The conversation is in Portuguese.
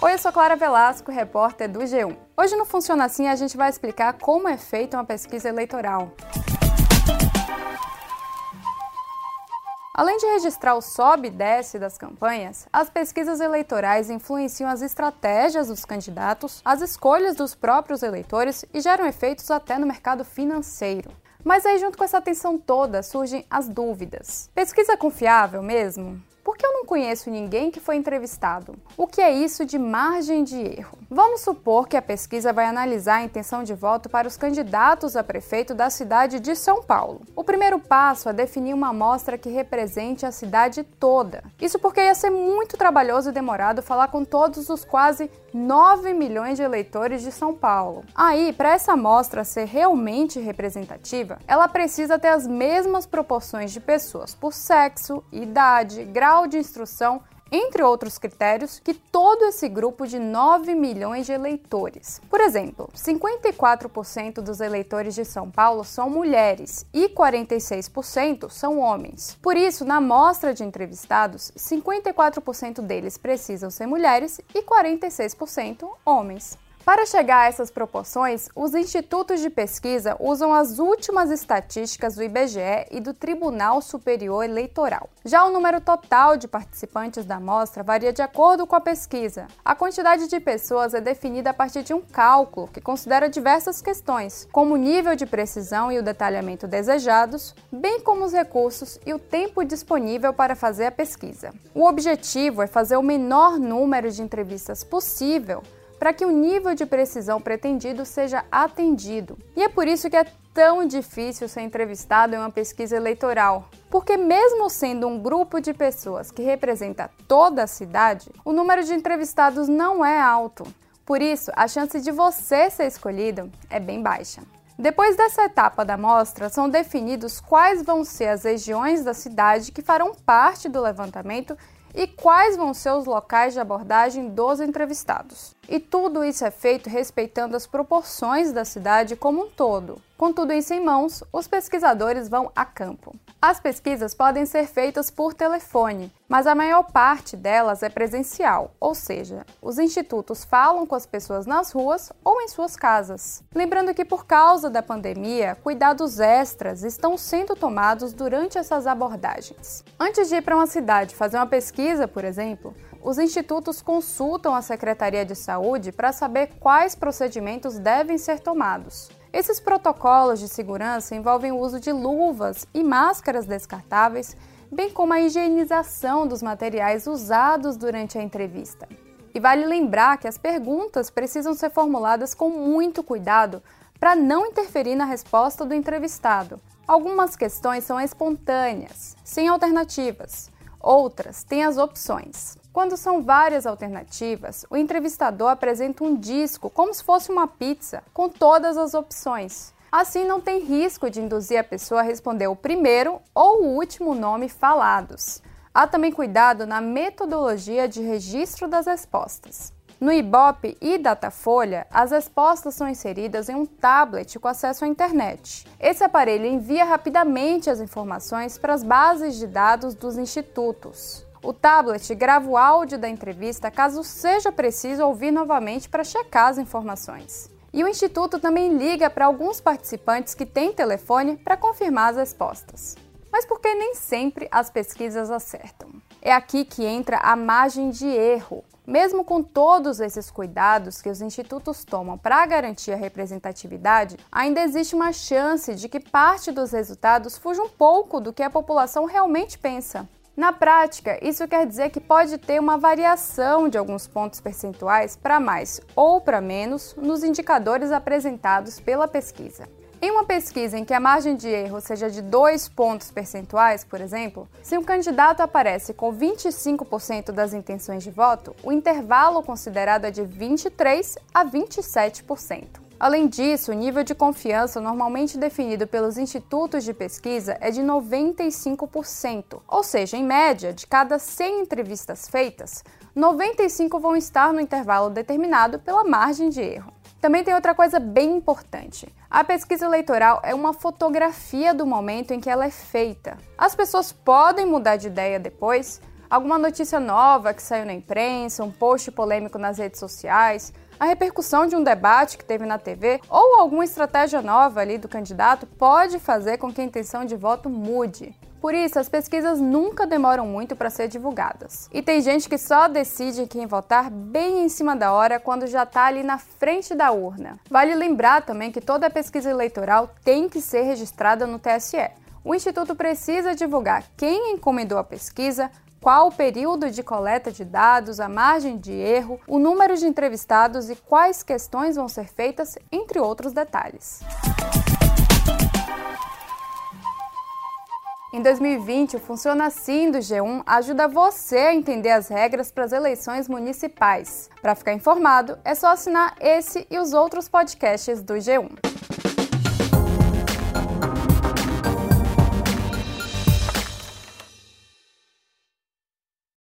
Oi, eu sou Clara Velasco, repórter do G1. Hoje no Funciona Assim a gente vai explicar como é feita uma pesquisa eleitoral. Além de registrar o sobe e desce das campanhas, as pesquisas eleitorais influenciam as estratégias dos candidatos, as escolhas dos próprios eleitores e geram efeitos até no mercado financeiro. Mas aí, junto com essa atenção toda, surgem as dúvidas. Pesquisa confiável mesmo? Por que eu não conheço ninguém que foi entrevistado? O que é isso de margem de erro? Vamos supor que a pesquisa vai analisar a intenção de voto para os candidatos a prefeito da cidade de São Paulo. O primeiro passo é definir uma amostra que represente a cidade toda. Isso porque ia ser muito trabalhoso e demorado falar com todos os quase 9 milhões de eleitores de São Paulo. Aí, para essa amostra ser realmente representativa, ela precisa ter as mesmas proporções de pessoas por sexo, idade, grau de instrução, entre outros critérios, que todo esse grupo de 9 milhões de eleitores. Por exemplo, 54% dos eleitores de São Paulo são mulheres e 46% são homens. Por isso, na amostra de entrevistados, 54% deles precisam ser mulheres e 46% homens. Para chegar a essas proporções, os institutos de pesquisa usam as últimas estatísticas do IBGE e do Tribunal Superior Eleitoral. Já o número total de participantes da amostra varia de acordo com a pesquisa. A quantidade de pessoas é definida a partir de um cálculo que considera diversas questões, como o nível de precisão e o detalhamento desejados, bem como os recursos e o tempo disponível para fazer a pesquisa. O objetivo é fazer o menor número de entrevistas possível para que o nível de precisão pretendido seja atendido. E é por isso que é tão difícil ser entrevistado em uma pesquisa eleitoral, porque, mesmo sendo um grupo de pessoas que representa toda a cidade, o número de entrevistados não é alto. Por isso, a chance de você ser escolhido é bem baixa. Depois dessa etapa da amostra, são definidos quais vão ser as regiões da cidade que farão parte do levantamento e quais vão ser os locais de abordagem dos entrevistados. E tudo isso é feito respeitando as proporções da cidade como um todo. Com tudo isso em mãos, os pesquisadores vão a campo. As pesquisas podem ser feitas por telefone, mas a maior parte delas é presencial, ou seja, os institutos falam com as pessoas nas ruas ou em suas casas. Lembrando que, por causa da pandemia, cuidados extras estão sendo tomados durante essas abordagens. Antes de ir para uma cidade fazer uma pesquisa, por exemplo, os institutos consultam a Secretaria de Saúde para saber quais procedimentos devem ser tomados. Esses protocolos de segurança envolvem o uso de luvas e máscaras descartáveis, bem como a higienização dos materiais usados durante a entrevista. E vale lembrar que as perguntas precisam ser formuladas com muito cuidado para não interferir na resposta do entrevistado. Algumas questões são espontâneas, sem alternativas, outras têm as opções. Quando são várias alternativas, o entrevistador apresenta um disco como se fosse uma pizza, com todas as opções. Assim, não tem risco de induzir a pessoa a responder o primeiro ou o último nome falados. Há também cuidado na metodologia de registro das respostas. No Ibope e Datafolha, as respostas são inseridas em um tablet com acesso à internet. Esse aparelho envia rapidamente as informações para as bases de dados dos institutos. O tablet grava o áudio da entrevista caso seja preciso ouvir novamente para checar as informações. E o Instituto também liga para alguns participantes que têm telefone para confirmar as respostas. Mas por que nem sempre as pesquisas acertam? É aqui que entra a margem de erro. Mesmo com todos esses cuidados que os institutos tomam para garantir a representatividade, ainda existe uma chance de que parte dos resultados fuja um pouco do que a população realmente pensa. Na prática, isso quer dizer que pode ter uma variação de alguns pontos percentuais para mais ou para menos nos indicadores apresentados pela pesquisa. Em uma pesquisa em que a margem de erro seja de 2 pontos percentuais, por exemplo, se um candidato aparece com 25% das intenções de voto, o intervalo considerado é de 23 a 27%. Além disso, o nível de confiança normalmente definido pelos institutos de pesquisa é de 95%, ou seja, em média, de cada 100 entrevistas feitas, 95 vão estar no intervalo determinado pela margem de erro. Também tem outra coisa bem importante. A pesquisa eleitoral é uma fotografia do momento em que ela é feita. As pessoas podem mudar de ideia depois, alguma notícia nova que saiu na imprensa, um post polêmico nas redes sociais, a repercussão de um debate que teve na TV ou alguma estratégia nova ali do candidato pode fazer com que a intenção de voto mude. Por isso, as pesquisas nunca demoram muito para ser divulgadas. E tem gente que só decide quem votar bem em cima da hora quando já está ali na frente da urna. Vale lembrar também que toda pesquisa eleitoral tem que ser registrada no TSE. O Instituto precisa divulgar quem encomendou a pesquisa, qual o período de coleta de dados, a margem de erro, o número de entrevistados e quais questões vão ser feitas, entre outros detalhes. Em 2020, o Funciona Assim do G1 ajuda você a entender as regras para as eleições municipais. Para ficar informado, é só assinar esse e os outros podcasts do G1.